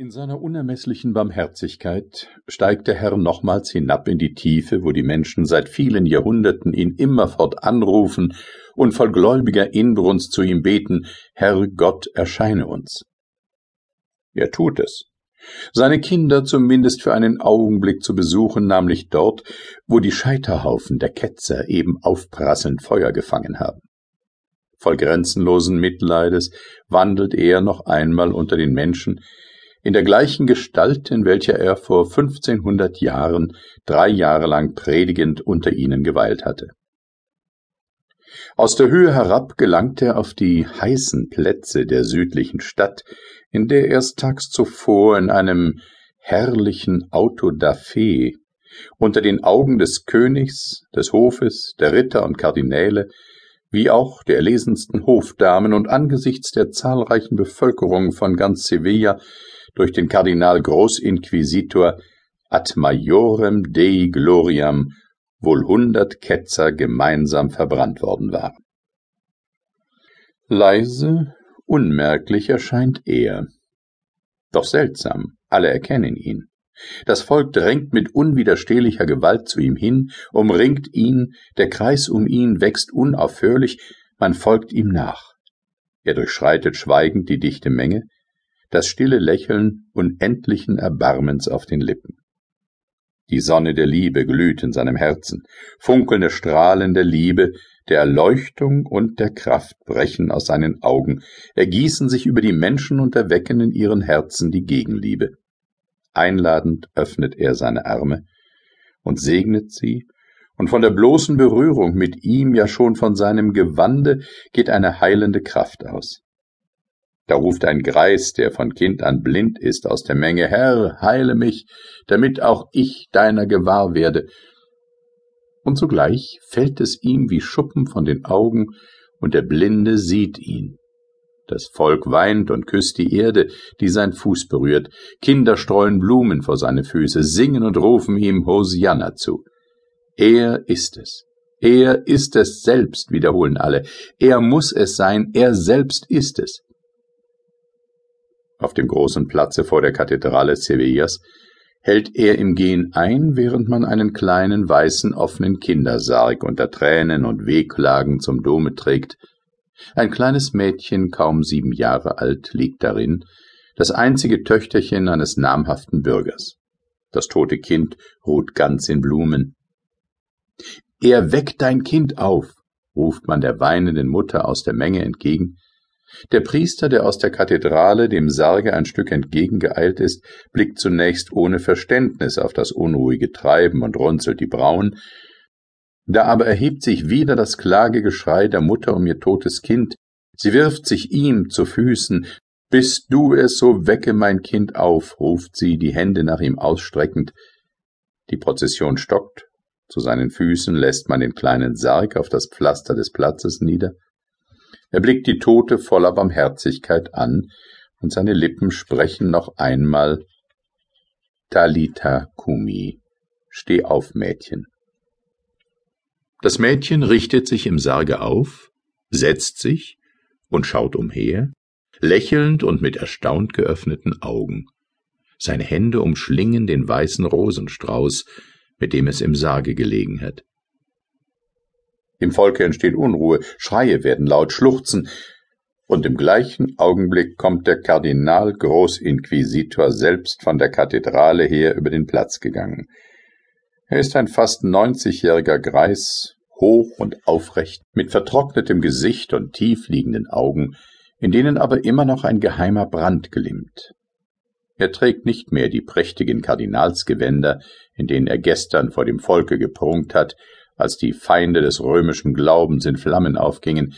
In seiner unermesslichen Barmherzigkeit steigt der Herr nochmals hinab in die Tiefe, wo die Menschen seit vielen Jahrhunderten ihn immerfort anrufen und voll gläubiger Inbrunst zu ihm beten, Herr Gott, erscheine uns. Er tut es. Seine Kinder zumindest für einen Augenblick zu besuchen, nämlich dort, wo die Scheiterhaufen der Ketzer eben aufprasselnd Feuer gefangen haben. Voll grenzenlosen Mitleides wandelt er noch einmal unter den Menschen, in der gleichen Gestalt, in welcher er vor 1500 Jahren drei Jahre lang predigend unter ihnen geweilt hatte. Aus der Höhe herab gelangt er auf die heißen Plätze der südlichen Stadt, in der erst tags zuvor in einem herrlichen Auto da Fe unter den Augen des Königs, des Hofes, der Ritter und Kardinäle, wie auch der erlesensten Hofdamen und angesichts der zahlreichen Bevölkerung von ganz Sevilla durch den Kardinal Großinquisitor ad majorem Dei gloriam wohl hundert Ketzer gemeinsam verbrannt worden waren. Leise, unmerklich erscheint er. Doch seltsam, alle erkennen ihn. Das Volk drängt mit unwiderstehlicher Gewalt zu ihm hin, umringt ihn, der Kreis um ihn wächst unaufhörlich, man folgt ihm nach. Er durchschreitet schweigend die dichte Menge, das stille Lächeln unendlichen Erbarmens auf den Lippen. Die Sonne der Liebe glüht in seinem Herzen, funkelnde Strahlen der Liebe, der Erleuchtung und der Kraft brechen aus seinen Augen, ergießen sich über die Menschen und erwecken in ihren Herzen die Gegenliebe. Einladend öffnet er seine Arme und segnet sie, und von der bloßen Berührung mit ihm, ja schon von seinem Gewande, geht eine heilende Kraft aus. Da ruft ein Greis, der von Kind an blind ist, aus der Menge, Herr, heile mich, damit auch ich deiner gewahr werde. Und sogleich fällt es ihm wie Schuppen von den Augen, und der Blinde sieht ihn. Das Volk weint und küsst die Erde, die sein Fuß berührt. Kinder streuen Blumen vor seine Füße, singen und rufen ihm Hosianna zu. Er ist es. Er ist es selbst, wiederholen alle. Er muss es sein, er selbst ist es auf dem großen Platze vor der Kathedrale Sevillas, hält er im Gehen ein, während man einen kleinen weißen offenen Kindersarg unter Tränen und Wehklagen zum Dome trägt. Ein kleines Mädchen, kaum sieben Jahre alt, liegt darin, das einzige Töchterchen eines namhaften Bürgers. Das tote Kind ruht ganz in Blumen. Er weckt dein Kind auf, ruft man der weinenden Mutter aus der Menge entgegen, der Priester, der aus der Kathedrale dem Sarge ein Stück entgegengeeilt ist, blickt zunächst ohne Verständnis auf das unruhige Treiben und runzelt die Brauen, da aber erhebt sich wieder das Klagegeschrei der Mutter um ihr totes Kind, sie wirft sich ihm zu Füßen, bist du es, so wecke mein Kind auf, ruft sie, die Hände nach ihm ausstreckend. Die Prozession stockt, zu seinen Füßen lässt man den kleinen Sarg auf das Pflaster des Platzes nieder, er blickt die Tote voller Barmherzigkeit an, und seine Lippen sprechen noch einmal Talita Kumi, steh auf, Mädchen. Das Mädchen richtet sich im Sarge auf, setzt sich und schaut umher, lächelnd und mit erstaunt geöffneten Augen. Seine Hände umschlingen den weißen Rosenstrauß, mit dem es im Sarge gelegen hat. Im Volke entsteht Unruhe, Schreie werden laut, Schluchzen, und im gleichen Augenblick kommt der Kardinal Großinquisitor selbst von der Kathedrale her über den Platz gegangen. Er ist ein fast neunzigjähriger Greis, hoch und aufrecht, mit vertrocknetem Gesicht und tiefliegenden Augen, in denen aber immer noch ein geheimer Brand glimmt. Er trägt nicht mehr die prächtigen Kardinalsgewänder, in denen er gestern vor dem Volke geprunkt hat, als die Feinde des römischen Glaubens in Flammen aufgingen.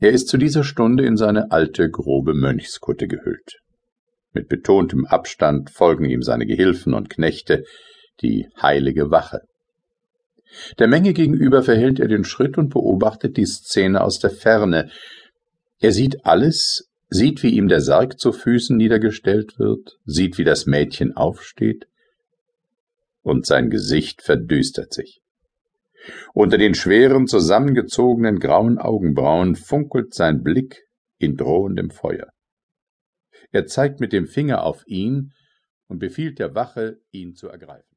Er ist zu dieser Stunde in seine alte, grobe Mönchskutte gehüllt. Mit betontem Abstand folgen ihm seine Gehilfen und Knechte, die heilige Wache. Der Menge gegenüber verhält er den Schritt und beobachtet die Szene aus der Ferne. Er sieht alles, sieht, wie ihm der Sarg zu Füßen niedergestellt wird, sieht, wie das Mädchen aufsteht, und sein Gesicht verdüstert sich. Unter den schweren, zusammengezogenen grauen Augenbrauen funkelt sein Blick in drohendem Feuer. Er zeigt mit dem Finger auf ihn und befiehlt der Wache, ihn zu ergreifen.